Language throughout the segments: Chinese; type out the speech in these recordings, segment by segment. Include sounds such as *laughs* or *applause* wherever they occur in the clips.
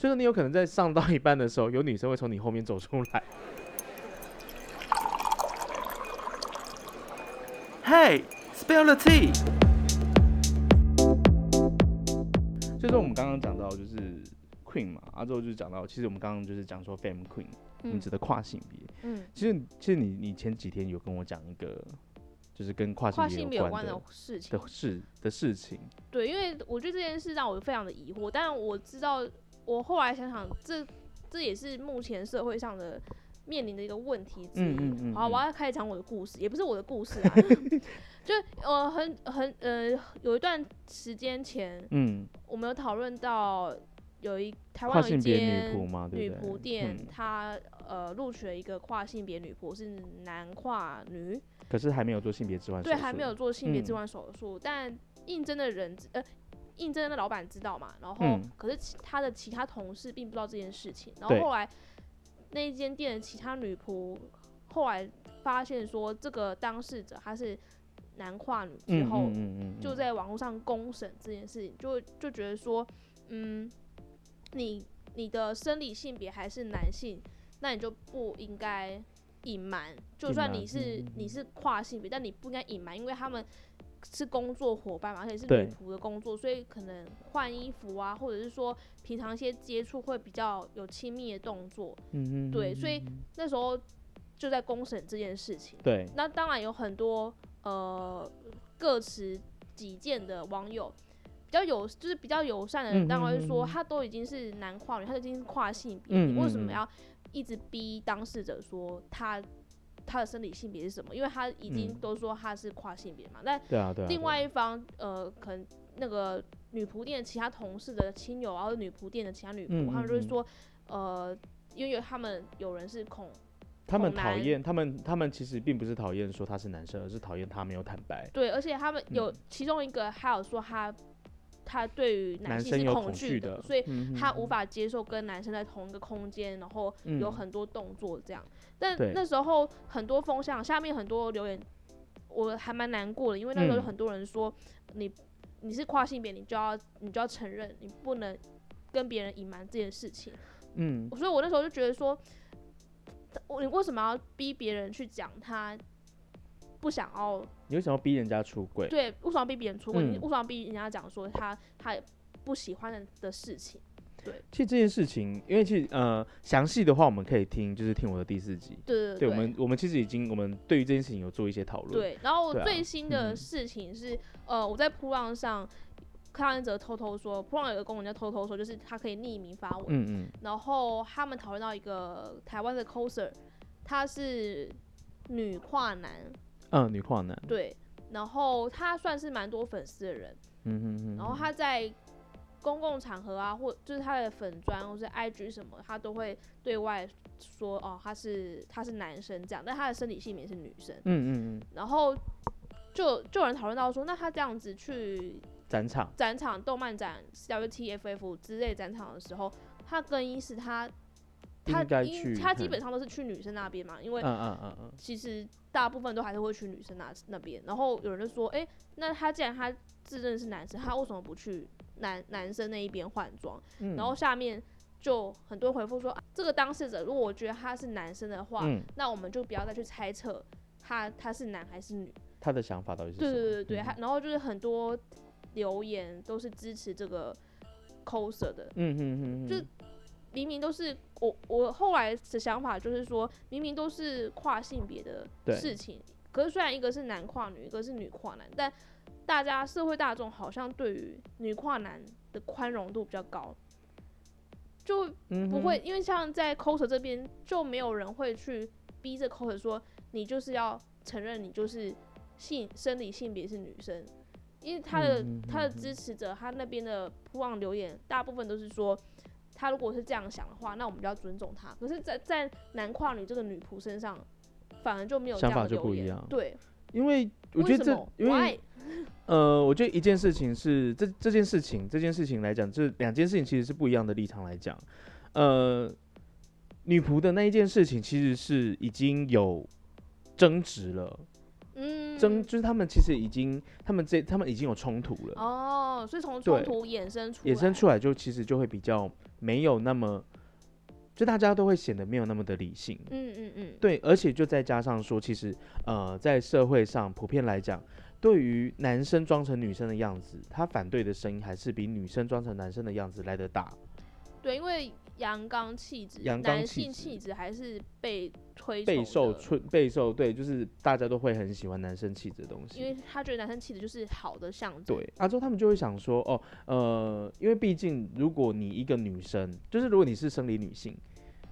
所以说你有可能在上到一半的时候，有女生会从你后面走出来。Hey, spill the tea。所以说我们刚刚讲到就是 queen 嘛，啊之后就是讲到，其实我们刚刚就是讲说 femme queen，我们指的跨性别。嗯，其实其实你你前几天有跟我讲一个，就是跟跨跨性性别有关别有关的的事情的，事的事情。对，因为我觉得这件事让我非常的疑惑，但我知道，我后来想想，这这也是目前社会上的面临的一个问题之一。嗯嗯嗯好，嗯我要开始讲我的故事，也不是我的故事啊，*laughs* 就呃很很呃有一段时间前，嗯，我们有讨论到有一台湾有一间女？仆店，嗯它呃录取了一个跨性别女仆，是男跨女，可是还没有做性别置换对，还没有做性别置嗯换手术，但应征的人呃。应征的老板知道嘛，然后嗯。可是其他的其他同事并不知道这件事情，然后对。后来那一间店的其他女仆后来发现说这个当事者她是男跨女之嗯后，就嗯在网络上公审这件事情，就就觉得说，嗯，你你的生理性别还是男性，那你就不应该隐瞒，就隐瞒算你是、嗯嗯。你是跨性别，但你不应该隐瞒，因为他们是工作伙伴嘛，而且是女仆的工作，所以可能换衣服啊，或者是说平常一些接触会比较有亲密的动作，嗯嗯，对，嗯所以嗯那时候就在公审这件事情。对，那当然有很多呃各持己见的网友，比较友就是比较友善的人，嗯当然会说他都已经是男跨女，他已经是跨性别，你为什么要一直逼当事者说他他的生理性别是什么？因为他已经嗯都说他是跨性别嘛。但对啊对啊，另外一方呃，可能那个女仆店其他同事的亲友啊，或者女仆店的其他女仆，他们就会说呃，因为有他们有人是恐他们讨厌他们他们其实并不是讨厌说他是男生，而是讨厌他没有坦白。对，而且他们有、嗯其中一个还有说他他对于男性是恐惧的所以嗯他无法接受跟男生在同一个空间，然后有嗯。很多动作这样。但那时候很多风向，下面很多留言，我还蛮难过的，因为那时候有嗯。很多人说你你是跨性别，你就要你就要承认，你不能跟别人隐瞒这件事情。嗯。所以我那时候就觉得说，我你为什么要逼别人去讲他不想要你为什么要逼人家出轨？对，为什么要逼别人出轨？为什么要逼人家讲说他他不喜欢的的事情？对，其实这件事情，因为其实呃详细的话我们可以听，就是听我的第四集。对对对我们我们其实已经我们对于这件事情有做一些讨论。对。然后对啊最新的事情是，呃，我在扑浪上看到一则偷偷说，扑浪有个功能叫偷偷说，就是他可以匿名发文。嗯嗯然后他们讨论到一个台湾的 coser，他是女跨男，嗯，女跨男。对。然后他算是蛮多粉丝的人，嗯哼哼。然后他在公共场合啊，或就是他的粉砖或是 IG 什么，他都会对外说哦，他是他是男生这样，但他的生理性别是女生。嗯嗯嗯，然后就就有人讨论到说，那他这样子去展场。展场、动漫展、WTFF 之类展场的时候，他更衣室他他应他基嗯本上都是去女生那边嘛，因为嗯嗯嗯嗯。其实大部分都还是会去女生那那边。然后有人就说，哎、那他既然他自认是男生，他为什么不去男男生那一边换装？嗯然后下面就很多人回复说，啊这个当事者如果我觉得他是男生的话，嗯，那我们就不要再去猜测他他是男还是女。他的想法到底是什对么？对对对，然后就是很多留言都是支持这个 coser 的，嗯哼哼哼，就明明都是我我后来的想法就是说，明明都是跨性别的事情，可是虽然一个是男跨女，一个是女跨男，但大家社会大众好像对于女跨男的宽容度比较高，就不会，因为像在 coser 这边就没有人会去逼着 coser 说你就是要承认你就是性生理性别是女生，因为他的、嗯嗯他的支持者，他那边的铺网留言大部分都是说，他如果是这样想的话，那我们就要尊重他。可是在，在男跨女这个女仆身上，反而就没有想法就不一样对，因为我觉得这因为 Why？*laughs* 呃，我觉得一件事情是这这件事情这件事情来讲，这两件事情其实是不一样的立场来讲。呃，女仆的那一件事情其实是已经有争执了，嗯，争，就是他们其实已经，他们这他们已经有冲突了，哦，所以从冲突衍生出，衍生出来就其实就会比较没有那么，就大家都会显得没有那么的理性。嗯嗯嗯，对，而且就再加上说，其实呃，在社会上普遍来讲，对于男生装成女生的样子，他反对的声音还是比女生装成男生的样子来得大。对，因为阳刚气质，阳刚男性气质还是被推备崇的受春备受对，就是大家都会很喜欢男生气质的东西。因为他觉得男生气质就是好的象征。对，啊之后他们就会想说，哦，呃，因为毕竟如果你一个女生，就是如果你是生理女性，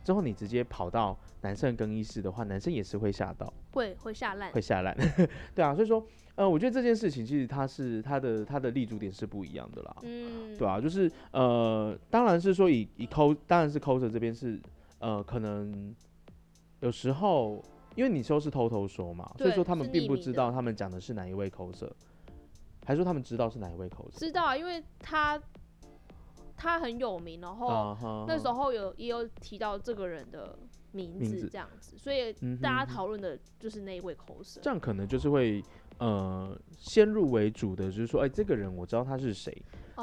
之后你直接跑到男生更衣室的话，男生也是会吓到，会会下烂会。吓烂。*laughs* 对啊，所以说，呃，我觉得这件事情其实它是它的它的立足点是不一样的啦。嗯，对啊，就是呃，当然是说以以抠，当然是 coser 这边是呃，可能有时候因为你说是偷偷说嘛，所以说他们并不知道他们讲的是哪一位 coser，还说他们知道是哪一位 coser？知道啊，因为他他很有名，然后啊那时候有也有提到这个人的名字这样子，所以嗯大家讨论的就是那一位口舌。这样可能就是会呃先入为主的，就是说，哎、这个人我知道他是谁，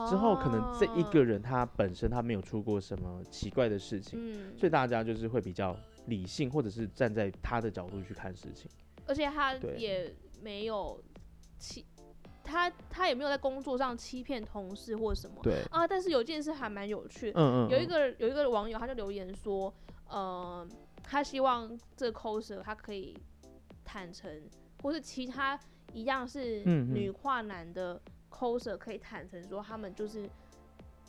之后可能这一哦个人他本身他没有出过什么奇怪的事情，嗯，所以大家就是会比较理性，或者是站在他的角度去看事情。而且他也没有欺，他他也没有在工作上欺骗同事或什么对，啊。但是有件事还蛮有趣的，嗯嗯，有一嗯个有一个网友他就留言说，呃，他希望这个 coser 他可以坦诚，或是其他一样是女跨男的 coser 可以坦诚说他们就是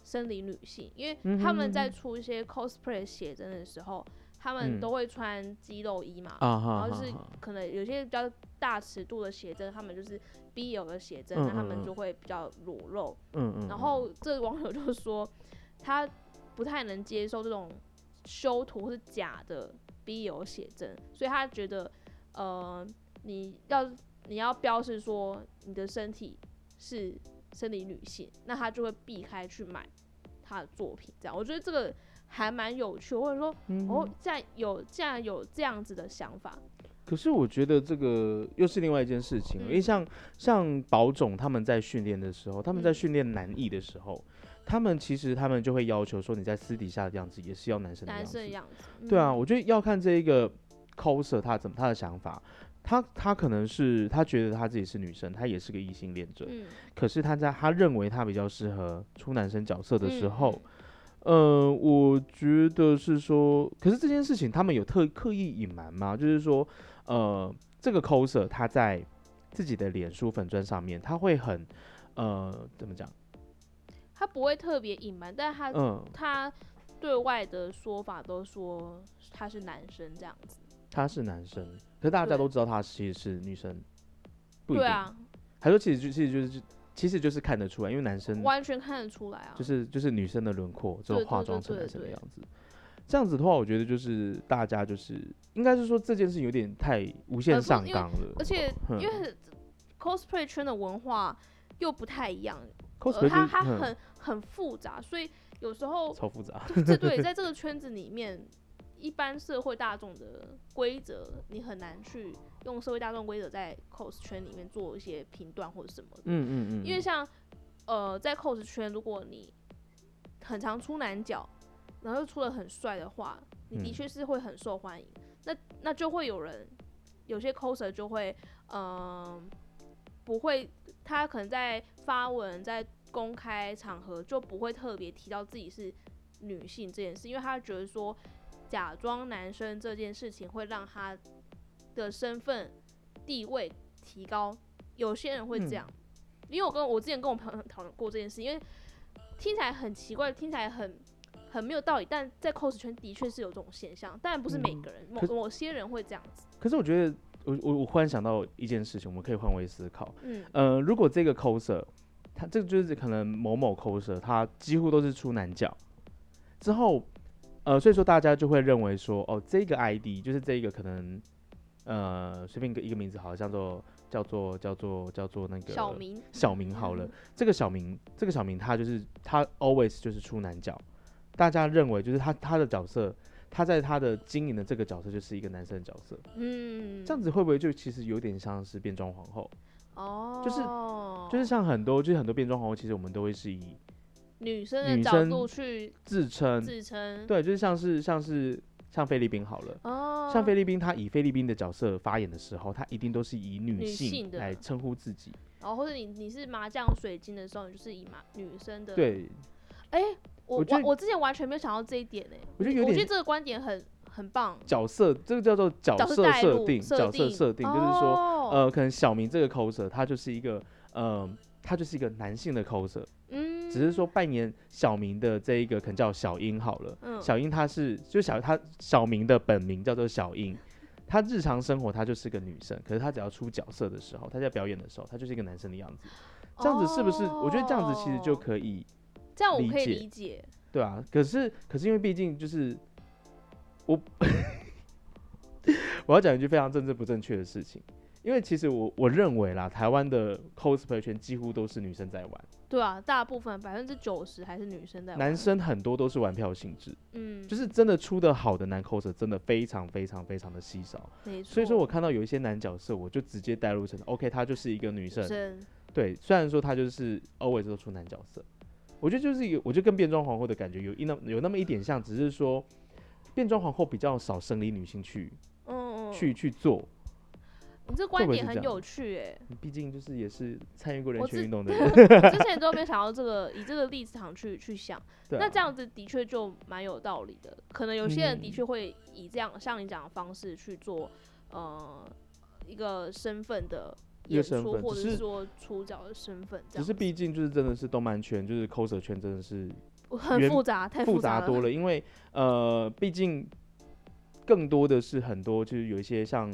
生理女性，因为嗯他们在出一些 cosplay 写真的时候，他们嗯。都会穿肌肉衣嘛，然后就是可能有些比较大尺度的写真，他们就是 BL 的写真，嗯那他们就会比较裸露。嗯嗯，然后这个网友就说，他不太能接受这种修图是假的 BL 写真，所以他觉得，呃，你要你要标示说你的身体是生理女性，那他就会避开去买他的作品。这样，我觉得这个还蛮有趣，或者说，嗯哦，这样有这样有这样子的想法，可是我觉得这个又是另外一件事情了，因为嗯像像保总他们在训练的时候，他们在嗯训练男艺的时候，他们其实他们就会要求说你在私底下的样子也是要男生的样子男生的。样子。对啊，嗯我觉得要看这一个 coser 他怎么他的想法，他他可能是他觉得他自己是女生，他也是个异性恋者，嗯可是他在他认为他比较适合出男生角色的时嗯候，呃，我觉得是说，可是这件事情他们有特刻意隐瞒吗？就是说，呃，这个 coser 他在自己的脸书粉砖上面，他会很呃怎么讲？他不会特别隐瞒，但他、嗯，他对外的说法都说他是男生这样子。他是男生，可是大家都知道他其实是女生，不一定。对啊，还说其实就其实就是其实就是看得出来，因为男生完全看得出来啊。就是就是女生的轮廓之后对对对化妆成男生的样子。这样子的话，我觉得就是大家就是应该是说这件事有点太无限上纲了，而且嗯因为 cosplay 圈的文化又不太一样，cosplay 呃，它它很很复杂，所以有时候超复杂。这 *laughs* 对在这个圈子里面，一般社会大众的规则，你很难去用社会大众规则在 cos 圈里面做一些评断或者什么的。嗯嗯嗯，因为像呃，在 cos 圈，如果你很常出男角，然后又出的很帅的话，你的嗯确是会很受欢迎。那那就会有人，有些 coser 就会嗯、呃不会，他可能在发文在公开场合就不会特别提到自己是女性这件事，因为他觉得说假装男生这件事情会让他的身份地位提高。有些人会这嗯样，因为我跟我之前跟我朋友讨论过这件事，因为听起来很奇怪，听起来很很没有道理，但在 cos 圈的确是有这种现象，当然不是每嗯个人，某某些人会这样子。可是我觉得，我我我忽然想到一件事情，我们可以换位思考。嗯呃，如果这个 coser，他这个就是可能某某 coser，他几乎都是出男角，之后，呃，所以说大家就会认为说，哦，这个 ID 就是这个可能，呃，随便一个一个名字好像，叫做叫做叫做叫做那个小明，小明好了嗯，这个小明，这个小明他就是他 always 就是出男角，大家认为就是他他的角色，他在他的经营的这个角色就是一个男生的角色，嗯，这样子会不会就其实有点像是变装皇后？哦，就是就是像很多就是很多变装皇后，其实我们都会是以女生的角度去自称，自称，对，就是像是像是像菲律宾好了。哦，像菲律宾，他以菲律宾的角色发言的时候，他一定都是以女女性来称呼自己。然后或者你你是麻将水晶的时候，你就是以麻女生的，，对，哎，我我我我之前完全没有想到这一点呢，我觉得我觉得这个观点很很棒，角色这个叫做角角色设定，角色设定就是说，哦。呃，可能小明这个 coser 他就是一个，呃，他就是一个男性的 coser，嗯，只是说扮演小明的这一个可能叫小英好了。嗯小英她是就小她小明的本名叫做小英，她日常生活她就是个女生，可是她只要出角色的时候，她在表演的时候，她就是一个男生的样子。这样子是不是？我觉得这样子其实就哦可以，这样我可以理解，对啊。可是可是因为毕竟就是我 *laughs* 我要讲一句非常政治不正确的事情。因为其实我我认为啦，台湾的 cosplay 圈几乎都是女生在玩，对啊，大部分百分之九十还是女生在玩，男生很多都是玩票性质。嗯，就是真的出的好的男 coser 真的非常非常非常的稀少，没错，所以说我看到有一些男角色，我就直接带入成 OK，他就是一个女生。生对，虽然说他就是 always 都出男角色，我觉得就是有，我觉得跟变装皇后的感觉有一那有那么一点像，只是说变装皇后比较少生理女性去嗯嗯，去去做，你这观点很有趣哎，毕竟就是也是参与过人权运动的人。我之前 *laughs* 都没有想到这个，以这个立场去去想，啊那这样子的确就蛮有道理的。可能有些人的嗯确会以这样像你讲的方式去做，呃，一个身份的一个演出，或者身份只是是说出角的身份，这样只是毕竟就是真的是动漫圈，就是 coser 圈真的是 *laughs* 很原复杂，太复杂杂多了，因为呃，毕竟更多的是很多就是有一些像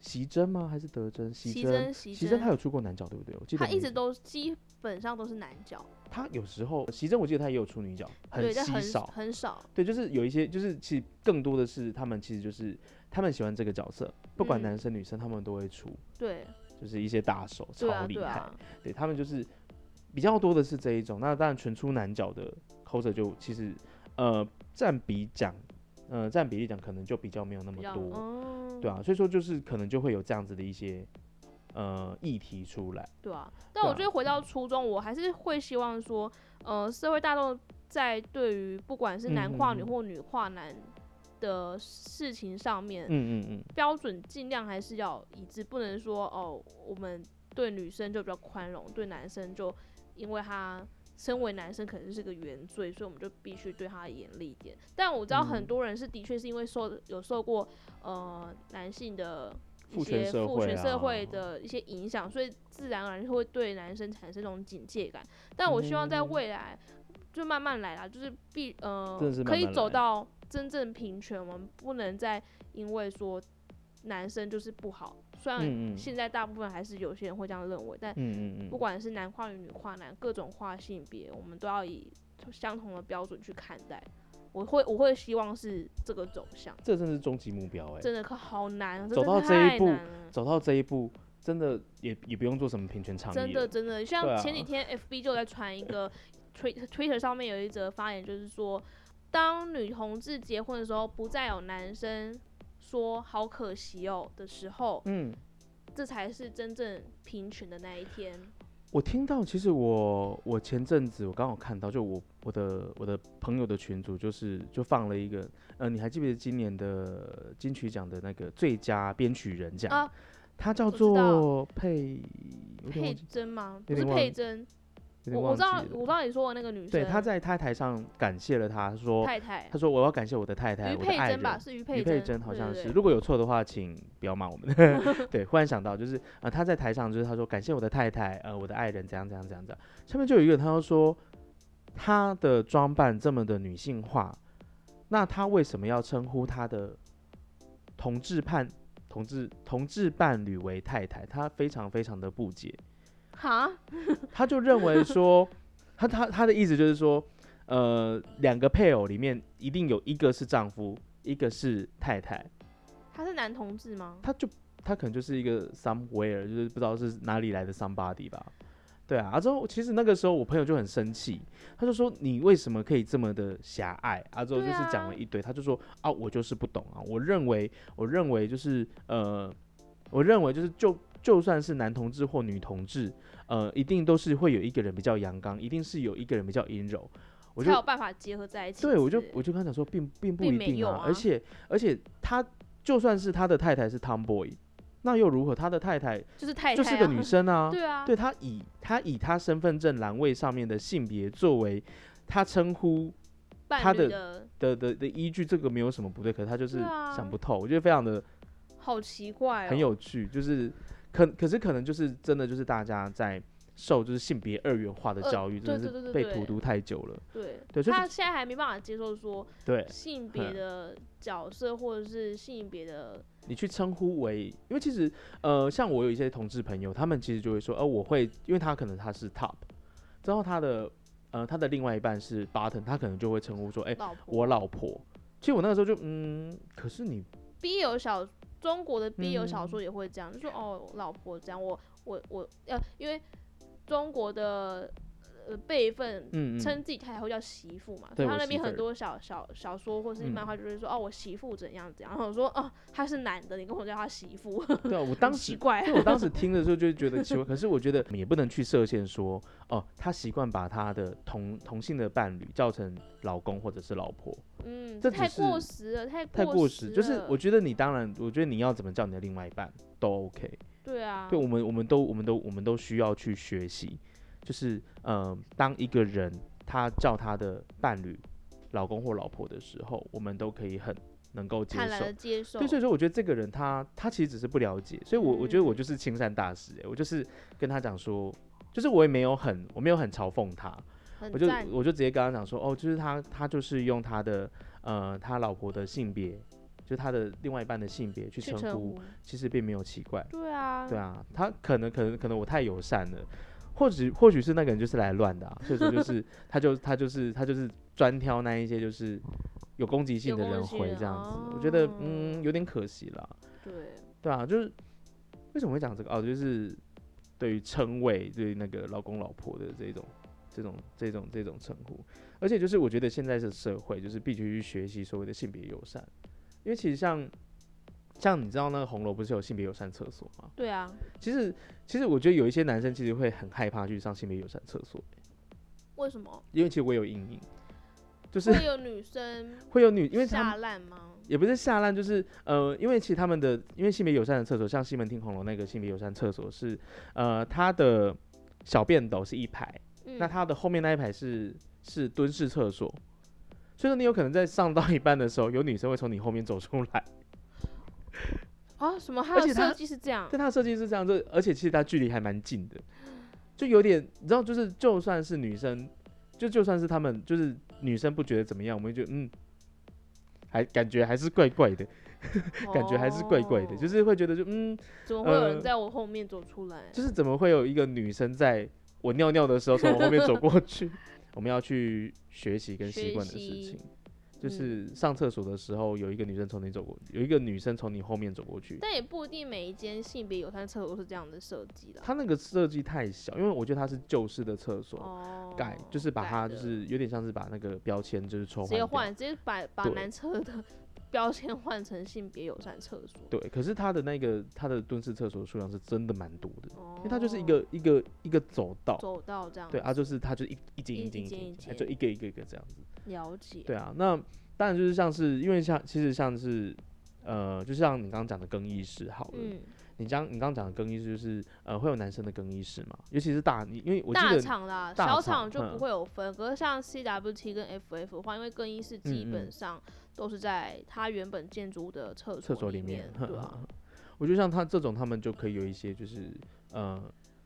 席珍吗？还是德珍？席珍，席珍，他有出过男角对不对？我记得他一直都基本上都是男角，他有时候席珍我记得他也有出女角，很稀少。很少，对，就是有一些就是其实更多的是他们其实就是他们喜欢这个角色，不管嗯男生女生他们都会出，对，就是一些大手超厉害。对他们就是比较多的是这一种。那当然纯出男角的 coser 就其实呃占比讲，呃占比例讲可能就比较没有那么多，嗯，对啊，所以说就是可能就会有这样子的一些呃议题出来。对啊，但我觉得回到初衷，我还是会希望说，呃，社会大众在对于不管是男跨女嗯嗯嗯或女跨男的事情上面，嗯嗯嗯，标准尽量还是要一致，不能说哦，我们对女生就比较宽容，对男生就因为他身为男生可能是个原罪，所以我们就必须对他严厉一点。但我知道很嗯多人是的确是因为受有受过呃男性的一些父权社会啊的一些影响，所以自然而然就会对男生产生这种警戒感。但我希望在嗯未来就慢慢来啦，就是必呃可以走到真正平权，我们不能再因为说男生就是不好，虽然现在大部分还是有些人会这样认为，但不管是男跨女、女跨男，各种跨性别，我们都要以相同的标准去看待。我会我会希望是这个走向，这真是终极目标哎、真的可好难，真走到这一步走到这一步，真的也也不用做什么平权倡议真的真的，像前几啊天 FB 就在传一个 *laughs* Twitter 上面有一则发言，就是说，当女同志结婚的时候，不再有男生说好可惜哦的时候，嗯。这才是真正平权的那一天。我听到，其实我我前阵子我刚好看到，就我我的我的朋友的群组，就是就放了一个，呃，你还记不记得今年的金曲奖的那个最佳编曲人奖？啊他叫做佩，佩，珍吗？不是佩珍，有点我我知道我知道你说的那个女生，对，他在他台上感谢了他，说太太他说我要感谢我的太太，于我的爱佩珍吧，是于于佩珍，佩珍好像是，对对对如果有错的话，请不要骂我们。*laughs* *laughs* 对，忽然想到，就是呃，他在台上，就是他说感谢我的太太，呃，我的爱人怎样怎样怎样怎样。下面就有一个人，他就说他的装扮这么的女性化，那他为什么要称呼他的同志伴同志同志伴侣为太太？他非常非常的不解。哈，*laughs* 他就认为说，他他他的意思就是说，呃，两个配偶里面一定有一个是丈夫，一个是太太，他是男同志吗？他就他可能就是一个 somewhere，就是不知道是哪里来的 somebody 吧。对啊，啊之后其实那个时候我朋友就很生气，他就说你为什么可以这么的狭隘？啊之后就是讲了一堆，他就说啊我就是不懂啊，我认为我认为就是呃，我认为就是就就算是男同志或女同志，呃，一定都是会有一个人比较阳刚，一定是有一个人比较阴柔。我就才有办法结合在一起。对我就我就跟他讲说，并并不一定啊，啊而且而且他就算是他的太太是 tomboy，那又如何？他的太太就是太太、啊、就是个女生啊，*laughs* 对啊，对他以他以他身份证栏位上面的性别作为他称呼他的的的的的依据，这个没有什么不对，可是他就是想不透，我觉得非常的好奇怪哦，很有趣，就是可可是可能就是真的就是大家在受就是性别二元化的呃教育，对真的是被荼毒太久了，对，对，所以他现在还没办法接受说对性别嗯的角色或者是性别的，你去称呼为，因为其实呃，像我有一些同志朋友，他们其实就会说，呃，我会，因为他可能他是 top，之后他的呃他的另外一半是 bottom，他可能就会称呼说，哎、我老婆。其实我那个时候就嗯，可是你 B 有小中国的 BL 小嗯说也会这样，就说哦，老婆这样，我我我呃，因为中国的呃辈分称自己太太会叫媳妇嘛，所他那边很多小小小说或是嗯漫画就会说、哦，我媳妇怎样怎样，然后我说哦，他是男的，你跟我叫他媳妇，对啊，我当时。我当时听的时候就觉得奇怪，可是我觉得也不能去设限说，哦，他习惯把他的同同性的伴侣叫成老公或者是老婆，嗯，这太过是时了，太太过时。就是我觉得你当然，我觉得你要怎么叫你的另外一半都 OK。对啊，对，我们我们都我们都我们都需要去学习，就是呃，当一个人他叫他的伴侣老公或老婆的时候，我们都可以很能够接受对，所以说我觉得这个人他他其实只是不了解，所以我我觉得我嗯就是亲善大师、欸，我就是跟他讲说，就是我也没有很我没有很嘲讽他，我就，我就直接跟他讲说，哦，就是他他就是用他的呃他老婆的性别，就他的另外一半的性别去称呼，其实并没有奇怪。对啊，对啊，他可能可能可能我太友善了，或许或许是那个人就是来乱的、啊，所以说就是 *laughs* 他就他就是他就是专挑那一些就是有攻击性的人回这样子，我觉得哦嗯有点可惜了，对，对啊，就是为什么会讲这个？哦，就是对于称谓对于那个老公老婆的这种这种这种这种称呼，而且就是我觉得现在的社会就是必须去学习所谓的性别友善，因为其实像像你知道那个红楼不是有性别友善厕所吗？对啊，其实，其实我觉得有一些男生其实会很害怕去上性别友善厕所，为什么因为其实我有阴影，就是会有女生 *laughs* 会有女，因为下们烂吗？也不是下烂，就是呃，因为其实他们的因为性别友善的厕所，像西门町红楼那个性别友善厕所是，呃，它的小便斗是一排，嗯，那它的后面那一排是是蹲式厕所，所以说你有可能在上到一半的时候，有女生会从你后面走出来，啊什么？还而且它有设计是这样但，它的设计是这样，就而且其实它距离还蛮近的，就有点你知道，就是就算是女生，就就算是他们就是女生不觉得怎么样，我们就觉得嗯，还感觉还是怪怪的，感觉还是怪怪的，*laughs* 哦就是会觉得就嗯，怎么会有人呃在我后面走出来？就是怎么会有一个女生在我尿尿的时候从我后面走过去？*laughs* 我们要去学习跟习惯的事情，就嗯是上厕所的时候有一个女生从你走过，有一个女生从你后面走过去。但也不一定每一间性别友善厕所都是这样的设计的。它那个设计太小，因为我觉得它是旧式的厕所，哦，改就是把它就是有点像是把那个标签就是抽换。直接换，直接把把男厕的标签换成性别友善厕所。对，可是它的那个它的蹲式厕所数量是真的蛮多的，哦，因为它就是一个一个一个走道，走道这样。对啊，就是它就一一间一一间一间就一个一个一个这样子。了解。对啊，那当然就是像是因为像其实像是呃，就像你刚刚讲的更衣室好了，嗯，你刚你刚刚讲的更衣室就是呃会有男生的更衣室嘛，尤其是大你因为我记大得厂啦，大小厂就不会有分。可是像 CWT 跟 FF 的话，因为更衣室基本上都是在它原本建筑的厕厕所里里面，对啊，我觉得像他这种他们就可以有一些就是呃，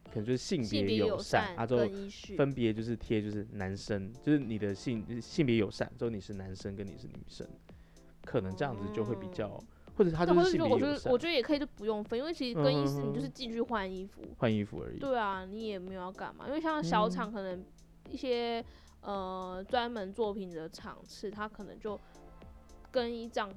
可能就是性性别友友善啊，之后更衣室。分别就是贴就是男生，就是你的性性别友善，之后你是男生跟你是女生，可能这样子就会比较，哦或者他对，就是性我觉得我，觉得也可以就不用分，因为其实更衣室你就是嗯进去换衣服，换衣服而已。对啊，你也没有要干嘛。因为像小嗯厂可能一些呃专门作品的场次，它可能就更衣帐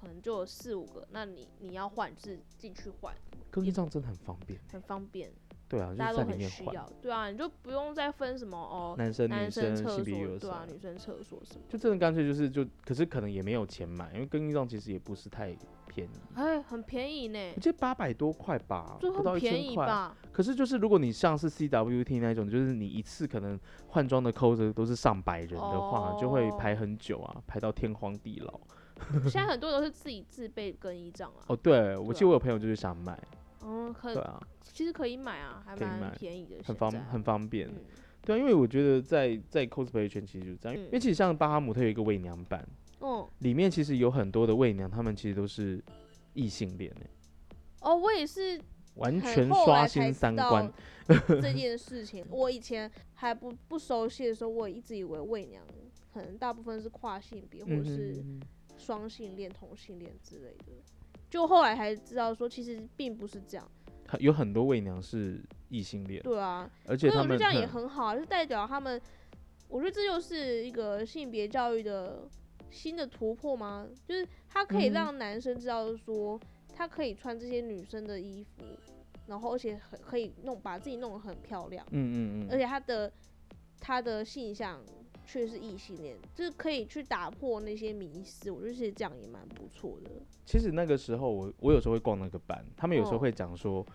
可能就有四五个，那你你要换就是进去换，更衣帐真的很方便，很方便。对啊，就大家都很需要，对啊，你就不用再分什么哦，男生女男生生厕所对啊，女生厕所什么，就真的干脆就是就，可是可能也没有钱买，因为更衣帐其实也不是太便宜，哎，很便宜呢我，记得八百多块吧，就很便一千块。宜吧？可是就是如果你像是 CWT 那种，就是你一次可能换装的 coser 都是上百人的话，就会哦排很久啊，排到天荒地老。*laughs* 现在很多都是自己自备更衣帐啊，哦，对，我记得我有朋友就是想买，嗯，可对啊，其实可以买啊，还可以买蛮便宜的，很方很方便。嗯对啊，因为我觉得在在 cosplay 圈其实就是这样，因为嗯其实像巴哈姆特有一个伪娘版，哦里面其实有很多的伪娘，他们其实都是异性恋欸哦，我也是完全刷新三观。这 *laughs* 件事情。我以前还不不熟悉的时候，我一直以为伪娘可能大部分是跨性别或者嗯是哼双性恋、同性恋之类的。就后来才知道说，其实并不是这样。有很多伪娘是异性恋，对啊，而且我觉得这样也嗯很好啊，就代表他们，我觉得这就是一个性别教育的新的突破吗？就是他可以嗯让男生知道说，他可以穿这些女生的衣服，然后而且很可以弄把自己弄得很漂亮，嗯嗯嗯，而且他的他的性向却是异性恋，就是可以去打破那些迷思。我觉得其实这样也蛮不错的。其实那个时候我我有时候会逛那个班，他们有时候哦会讲说，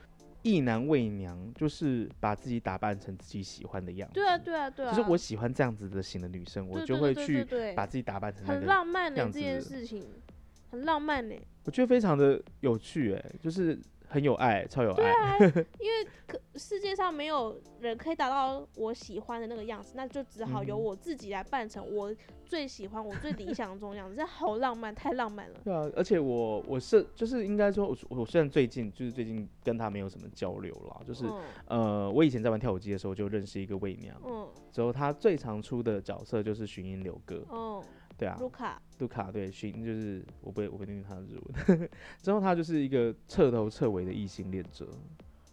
一男为娘就是把自己打扮成自己喜欢的样子。对啊，对啊，对啊，就是我喜欢这样子的型的女生，我就会去把自己打扮成很，浪漫的、样这件事情，很浪漫呢、我觉得非常的有趣，哎，就是很有爱，超有爱。啊 *laughs* 可世界上没有人可以达到我喜欢的那个样子，那就只好由我自己来扮成我最喜欢、我最理想中的样子。这好浪漫，太浪漫了。对啊，而且我我是就是应该说，我我虽然最近就是最近跟他没有什么交流啦，就是、嗯呃，我以前在玩跳舞机的时候就认识一个魏娘，嗯之后他最常出的角色就是巡音流歌，嗯，对啊，卢卡，卢卡对寻就是我不会我不会念他的日文，*laughs* 之后他就是一个彻头彻尾的异性恋者，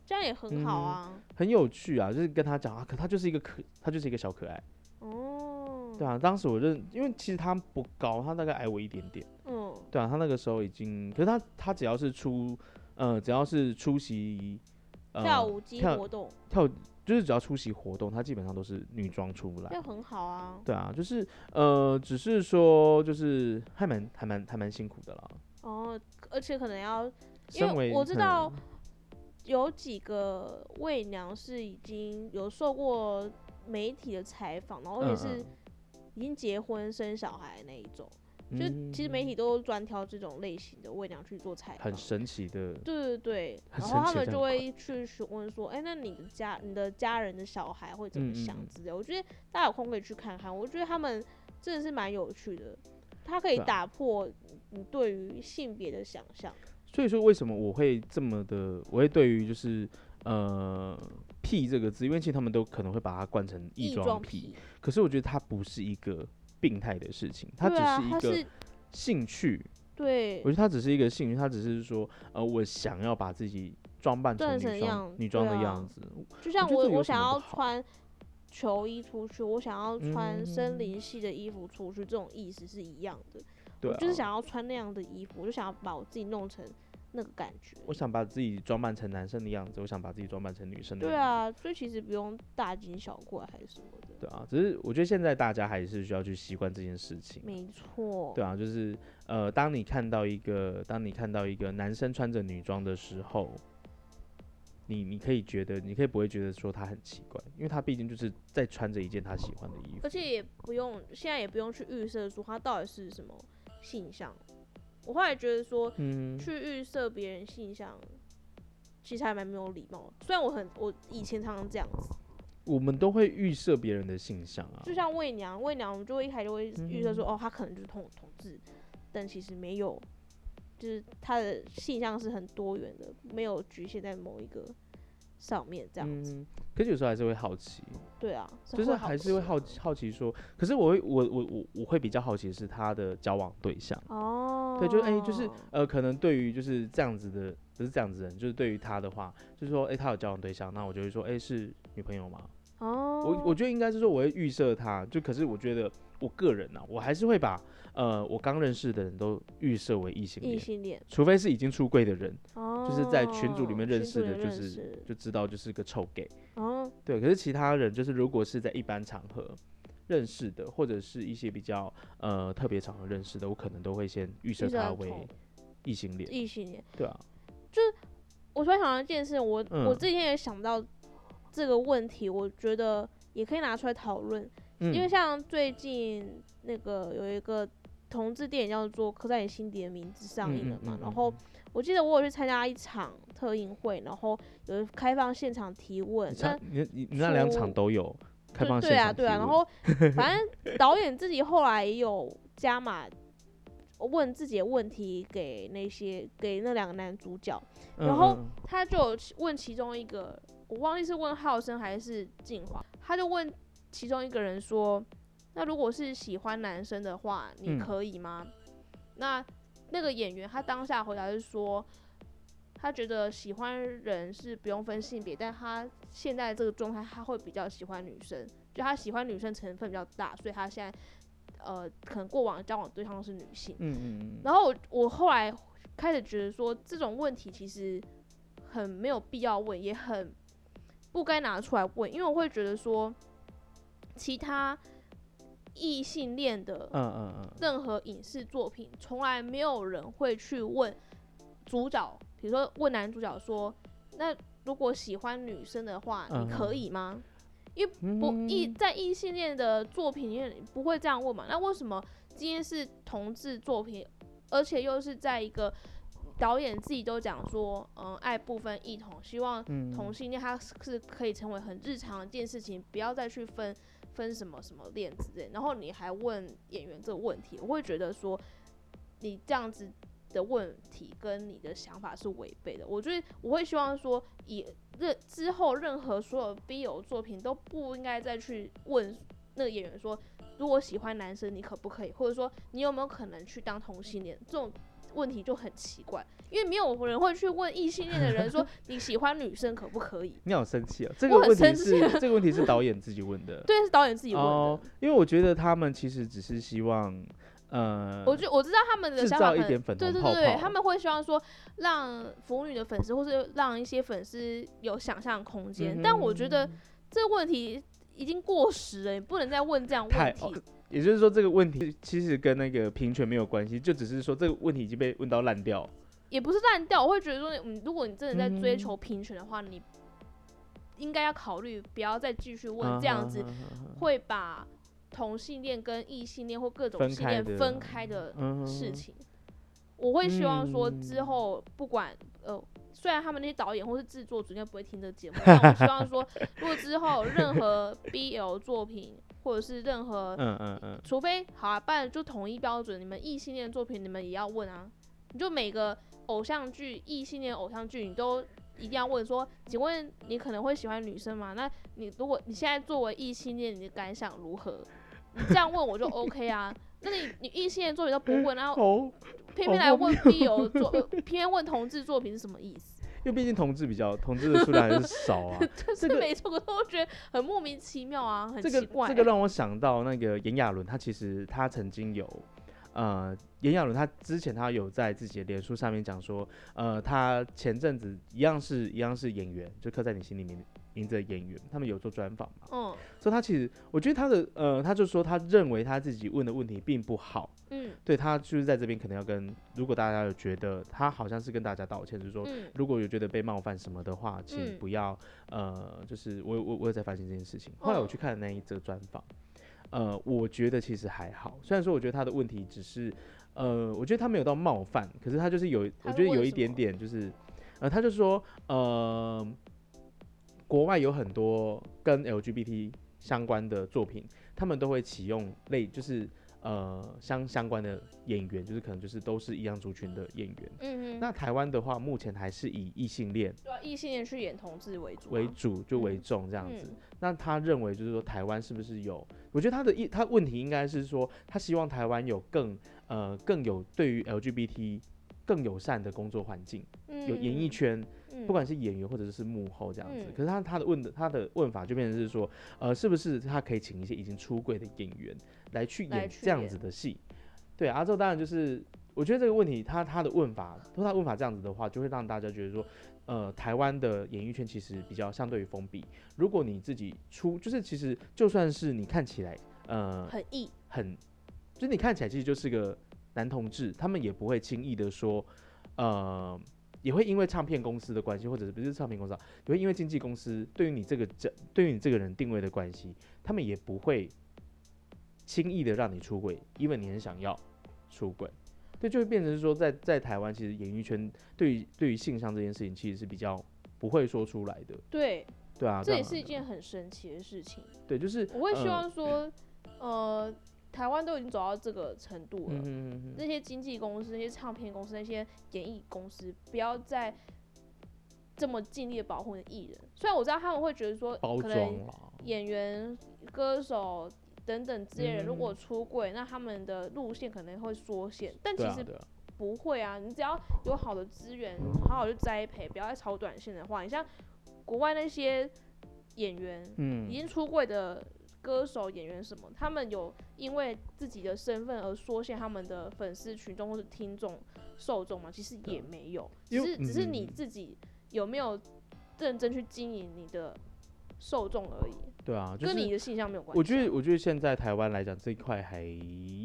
这样也很好啊。很有趣啊，就是跟他讲啊，可他就是一个可他就是一个小可爱，哦，对啊，当时我认，因为其实他不高，他大概矮我一点点，嗯。对啊，他那个时候已经，可是他他只要是出呃只要是出席呃跳舞机活动，跳就是只要出席活动，她基本上都是女装出来那。很好啊。对啊，就是呃，只是说就是还蛮还蛮还蛮辛苦的啦。哦，而且可能要，因为为我知道嗯有几个伪娘是已经有受过媒体的采访，然后而且嗯是嗯已经结婚生小孩那一种。就是其实媒体都专挑这种类型的伪娘去做采访很。神奇的，对对对，然后他们就会去询问说，哎、那你的家、你的家人的小孩会怎么想之类的。我觉得大家有空可以去看看，我觉得他们真的是蛮有趣的，它可以打破你对于性别的想象。所以说为什么我会这么的，我会对于就是呃“癖”这个字，因为其实他们都可能会把它冠成异装癖，可是我觉得它不是一个病态的事情，它只是一个兴趣。对我觉得它只是一个兴趣，它只是说呃，我想要把自己装扮成扮成女装样女装的样子。就像我我想要穿球衣出去，我想要穿森嗯林系的衣服出去，这种意思是一样的。对、啊，我就是想要穿那样的衣服，我就想要把我自己弄成那个感觉。我想把自己装扮成男生的样子，我想把自己装扮成女生的样子。对啊，所以其实不用大惊小怪还是什么的。对啊，只是我觉得现在大家还是需要去习惯这件事情。没错。对啊，就是呃，当你看到一个，当你看到一个男生穿着女装的时候，你你可以觉得，你可以不会觉得说他很奇怪，因为他毕竟就是在穿着一件他喜欢的衣服而。且也不用，现在也不用去预设说他到底是什么性向。我后来觉得说，嗯，去预设别人性向，其实还蛮没有礼貌。虽然我很，我以前常常这样子，我们都会预设别人的性向啊。就像魏娘，魏娘我们就会一开始就会预设说，嗯哦，她可能就是同同志，但其实没有，就是她的性向是很多元的，没有局限在某一个上面这样子。嗯，可是有时候还是会好奇，对啊，就是还是会好奇好奇说，可是我会我我我我会比较好奇的是他的交往对象。哦，对，就哎、就是呃，可能对于就是这样子的，不是这样子的人，就是对于他的话，就是说，哎、他有交往对象，那我就会说，哎、是女朋友吗？哦，我我觉得应该是说，我会预设他，就可是我觉得我个人呢、我还是会把呃我刚认识的人都预设为异性恋，异性恋，除非是已经出柜的人，哦，就是在群组里面认识的，就是就知道就是个臭 gay。哦，对，可是其他人就是如果是在一般场合认识的，或者是一些比较呃特别场合认识的，我可能都会先预设他为异性恋。异性恋。对啊，就我突然想到一件事，我、我嗯之前也想到这个问题，我觉得也可以拿出来讨论，嗯，因为像最近那个有一个同志电影叫做《刻在你心底的名字》上映了嘛，嗯嗯嗯然后我记得我有去参加一场特映会，然后有开放现场提问你，那你你你那两场都有开放对对啊对啊，然后 *laughs* 反正导演自己后来也有加码。问自己的问题给那些给那两个男主角，嗯然后嗯他就有问其中一个，我忘记是问浩生还是静华，他就问其中一个人说：“那如果是喜欢男生的话，你嗯可以吗？”那那个演员他当下回答是说，他觉得喜欢人是不用分性别，但他现在这个状态他会比较喜欢女生，就他喜欢女生成分比较大，所以他现在呃可能过往交往对象是女性。嗯嗯嗯，然后我我后来开始觉得说，这种问题其实很没有必要问，也很不该拿出来问，因为我会觉得说，其他异性恋的嗯嗯嗯，任何影视作品，从来没有人会去问主角，比如说问男主角说，那如果喜欢女生的话，你可以吗？因为不异嗯在异性恋的作品里面不会这样问嘛？那为什么今天是同志作品，而且又是在一个导演自己都讲说，嗯，爱不分异同，希望嗯同性恋它是可以成为很日常的一件事情，不要再去分分什么什么恋之类。然后你还问演员这个问题，我会觉得说你这样子的问题跟你的想法是违背的。我觉得我会希望说，以任之后任何所有 BL 作品都不应该再去问那个演员说，如果喜欢男生你可不可以，或者说你有没有可能去当同性恋这种。问题就很奇怪，因为没有人会去问异性恋的人说 *laughs* 你喜欢女生可不可以？你好生气哦，*laughs* 这我很个问题生气是这个问题是导演自己问的。*laughs* 对，是导演自己问的。哦，因为我觉得他们其实只是希望，呃，我就我知道他们的制想法可能造一点粉对对对他们会希望说让腐女的粉丝或是让一些粉丝有想象空间，但我觉得这个问题已经过时了，你不能再问这样太问题。也就是说，这个问题其实跟那个平权没有关系，就只是说这个问题已经被问到烂掉。也不是烂掉，我会觉得说，嗯，如果你真的在追嗯求平权的话，你应该要考虑不要再继续问嗯这样子会把同性恋跟异性恋或各种性恋分开的嗯事情。我会希望说之嗯后不管呃，虽然他们那些导演或是制作组应该不会听这个节目，但我希望说，如果之后任何 *laughs* BL 作品或者是任何，嗯嗯嗯，除非好啊，不然就统一标准，你们异性恋作品你们也要问啊，你就每个偶像剧异性恋偶像剧你都一定要问说，请问你可能会喜欢女生吗？那你如果你现在作为异性恋，你的感想如何？你这样问我就 OK 啊。那你你异性恋作品都不问，然后，偏偏来问 BL 作，呃偏偏问同志作品是什么意思？因为毕竟同志比较，同志的数量还是少啊。这 *laughs* 这个是没错，我觉得很莫名其妙啊，很这个奇怪。这个让我想到那个炎亚纶，他其实他曾经有，呃，炎亚纶他之前他有在自己的脸书上面讲说，呃，他前阵子一样是一样是演员，就刻在你心里面名字的演员，他们有做专访嘛，嗯所以他其实我觉得他的呃，他就说他认为他自己问的问题并不好。嗯对他就是在这边可能要跟，如果大家有觉得他好像是跟大家道歉，就是说嗯如果有觉得被冒犯什么的话，请嗯不要、呃，就是我我我有在反省这件事情。后来我嗯去看了那一则专访，呃，我觉得其实还好，虽然说我觉得他的问题只是，呃，我觉得他没有到冒犯，可是他就是有，我觉得有一点点就是，呃，他就说，呃，国外有很多跟 LGBT 相关的作品，他们都会启用类就是。呃，相相关的演员，就是可能就是都是一样族群的演员。嗯嗯那台湾的话，目前还是以异性恋对啊，异性恋去演同志为主啊，为主，就为嗯重这样子。嗯那他认为就是说，台湾是不是有？我觉得他的一他问题应该是说，他希望台湾有更呃更有对于 LGBT 更友善的工作环境，有演艺嗯圈，不管是演员或者是幕后这样子。嗯可是他他的问的他的问法就变成是说，呃，是不是他可以请一些已经出柜的演员来去演这样子的戏？对，啊，之后当然就是我觉得这个问题，他他的问法，他的问法这样子的话，就会让大家觉得说，呃，台湾的演艺圈其实比较相对于封闭。如果你自己出，就是其实就算是你看起来，呃，很异，很，就是你看起来其实就是个男同志，他们也不会轻易的说，呃，也会因为唱片公司的关系，或者是不是唱片公司、啊，也会因为经纪公司对于你这个这对于你这个人定位的关系，他们也不会轻易的让你出轨，因为你很想要出轨。对，就会变成是说在，在台湾，其实演艺圈对于对于性向这件事情，其实是比较不会说出来的，对，对啊，这也是一件很神奇的事情。对，就是我会希呃望说，*laughs* 呃，台湾都已经走到这个程度了，嗯哼嗯哼。那些经纪公司、那些唱片公司、那些演艺公司，不要再这么尽力的保护你的艺人。虽然我知道他们会觉得说，包可能装，演员、歌手等等这些人如果嗯出柜，那他们的路线可能会缩限，但其实不会啊。你只要有好的资源，好好去栽培，不要再炒短线的话，你像国外那些演员，嗯。已经出柜的歌手、演员什么，他们有因为自己的身份而缩限他们的粉丝群众或者听众受众吗？其实也没有，只是只是你嗯自己有没有认真去经营你的受众而已，对啊，就是跟你的形象没有关系啊。我觉得，我觉得现在台湾来讲这一块还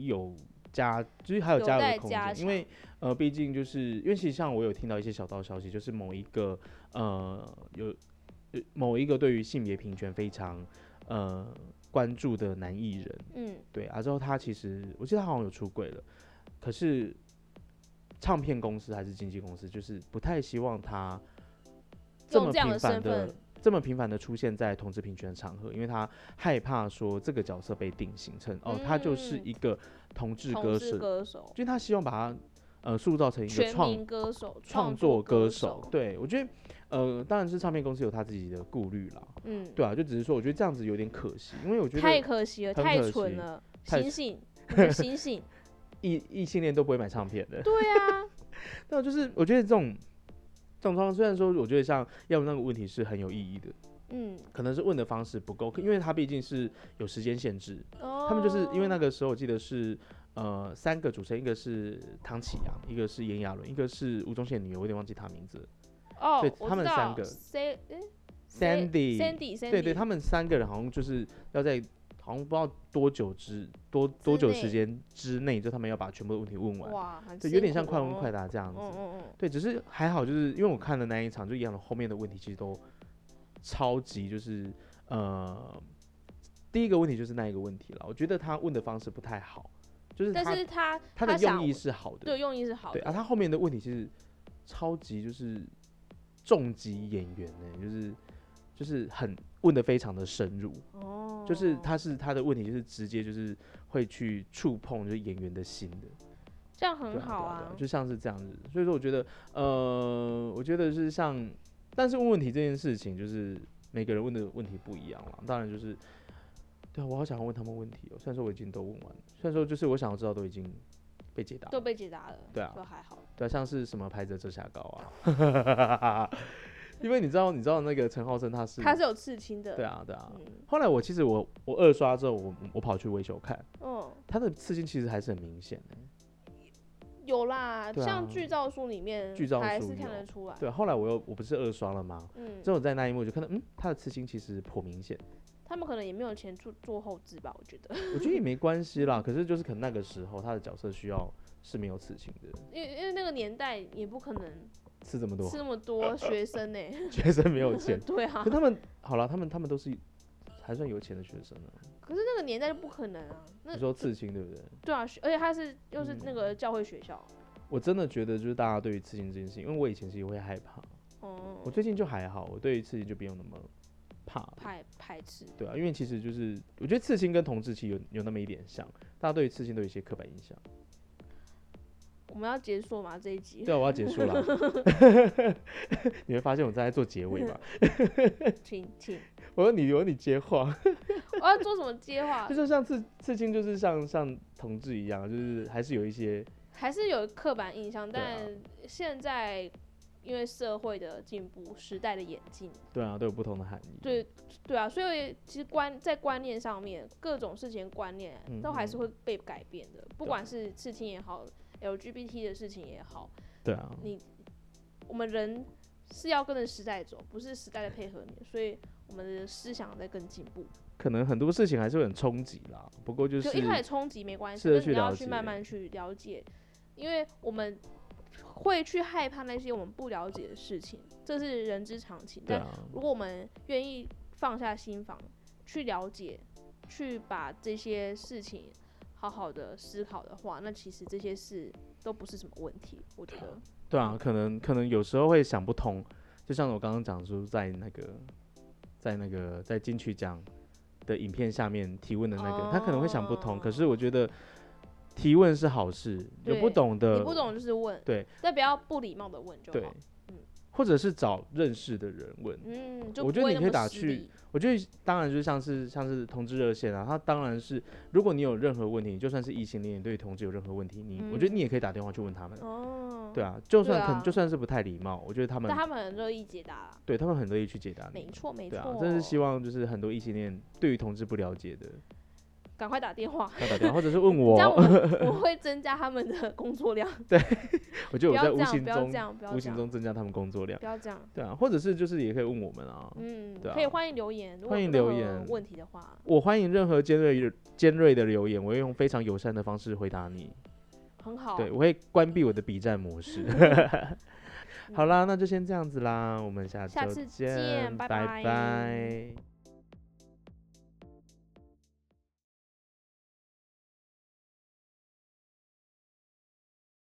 有加，就是还有有加油的空间，因为呃，毕竟就是因为其实像我有听到一些小道消息，就是某一个呃有有某一个对于性别平权非常呃关注的男艺人，嗯，对啊，之后他其实我记得他好像有出轨了，可是唱片公司还是经纪公司，就是不太希望他这么频繁的这么频繁的出现在同志平权的场合，因为他害怕说这个角色被定型成哦，他就是嗯。一个同志歌手，歌手、就是他希望把他呃塑造成一个全创民歌手、创作作歌手手。，对我觉得呃，当然是唱片公司有他自己的顾虑啦，嗯，对啊，就只是说我觉得这样子有点可惜，因为我觉得太可惜了，太蠢了，太醒醒，*laughs* 醒醒！*laughs* 异异性恋都不会买唱片的。对啊，*laughs* 那就是我觉得这种这种状况，虽然说我觉得像要那个问题是很有意义的，嗯，可能是问的方式不够，因为他毕竟是有时间限制，哦，他们就是因为那个时候我记得是呃三个主持人，一个是唐启阳，一个是炎亚纶，一个是吴宗宪的女友，我有点忘记她名字了哦对，他们三个 C 诶，Sandy。Sandy Sandy，对对，他们三个人好像就是要在好像不知道多久之多多久时间之内，就他们要把全部的问题问完，哇，很对，有点像快问哦快答这样子。嗯嗯嗯，对，只是还好，就是因为我看的那一场，就一样的后面的问题其实都超级就是呃，第一个问题就是那一个问题了。我觉得他问的方式不太好，就是但他是他他的用意是好的，对用意是好对啊，他后面的问题其实超级就是重击演员呢、就是就是很问的非常的深入，哦，就是他是他的问题就是直接就是会去触碰就是演员的心的。这样很好对啊，对就像是这样子。所以说，我觉得，呃，我觉得是像，但是问问题这件事情，就是每个人问的问题不一样啦。当然就是，对啊，我好想要问他们问题哦、虽然说我已经都问完了，虽然说就是我想要知道都已经被解答了，都被解答了，对啊都还好，对啊，像是什么牌子的遮瑕膏啊，*laughs* 因为你知道，你知道那个陈浩生他是，他是有刺青的，对啊，对啊。嗯。后来我其实我我二刷之后，我我跑去维修看，嗯，他的刺青其实还是很明显的、有啦，啊像剧照书里面剧照还是看得出来，对啊，后来我又我不是二刷了吗？嗯。之，后在那一幕就看到，嗯，他的刺青其实颇明显。他们可能也没有钱做做后置吧，我觉得，我觉得也没关系啦，*laughs* 可是就是可能那个时候他的角色需要是没有刺青的，因为因为那个年代也不可能吃这么多吃，那么多 *laughs* 学生呢、*laughs* 学生没有钱。*laughs* 对啊可，他们好了，他们他们都是还算有钱的学生啊。可是那个年代就不可能啊，那你说刺青对不对？对啊，而且他是又是那嗯个教会学校，我真的觉得就是大家对于刺青这件事情，因为我以前其实会害怕，哦、我最近就还好，我对于刺青就不用那么怕了。排排斥，对啊，因为其实就是我觉得刺青跟同志其实有有那么一点像，大家对于刺青都有一些刻板印象。我们要结束吗？这一集？对啊，我要结束了。*laughs* *laughs* 你会发现我正在做结尾吧？*laughs* 请请，我说你，我说你接话，我要做什么接话就？是像刺刺青，就是像像同志一样，就是还是有一些还是有刻板印象，但现在因为社会的进步、时代的演进，对啊，都有不同的含义。对对啊，所以其实观在观念上面，各种事情观念嗯都还是嗯会被改变的，不管是刺青也好，LGBT 的事情也好，对啊，你我们人是要跟着时代走，不是时代在配合你，所以我们的思想在更进步。可能很多事情还是会很冲击啦。不过就就是一开始冲击没关系，但是你要去慢慢去了解，因为我们会去害怕那些我们不了解的事情，这是人之常情。但如果我们愿意放下心防，去了解，去把这些事情好好的思考的话，那其实这些事都不是什么问题。我觉得，对啊，可能可能有时候会想不通，就像我刚刚讲说，在那个在那个在金曲奖的影片下面提问的那个，他可能会想不通。可是我觉得提问是好事，有不懂的，你不懂就是问，对，但不要不礼貌的问就对好。嗯，或者是找认识的人问。嗯，我觉得你可以打去我觉得当然就像是像是同志热线啊，他当然是如果你有任何问题，就算是异性恋，你对同志有任何问题，你、我觉得嗯你也可以打电话去问他们。哦，对啊，就算可能就算是不太礼貌，我觉得他们他们很乐意解答啦。对他们很乐意去解答你。没错，没对啊错，，真是希望就是很多异性恋对于同志不了解的，赶快打电话，要打电话或者是问我 *laughs* 这，样我们我 *laughs* 会增加他们的工作量。*laughs* 我觉得我在不要这样，无形中不要这样，不要无形样，中增加他们工作量。不要这样。对啊，或者是就是也可以问我们啊，嗯，对啊可以欢迎留言，如果欢迎有任何留言问题的话，我欢迎任何尖锐尖锐的留言，我会用非常友善的方式回答你。很好。对，我会关闭我的 B 站模式。好啦，那就先这样子啦，我们下次见拜拜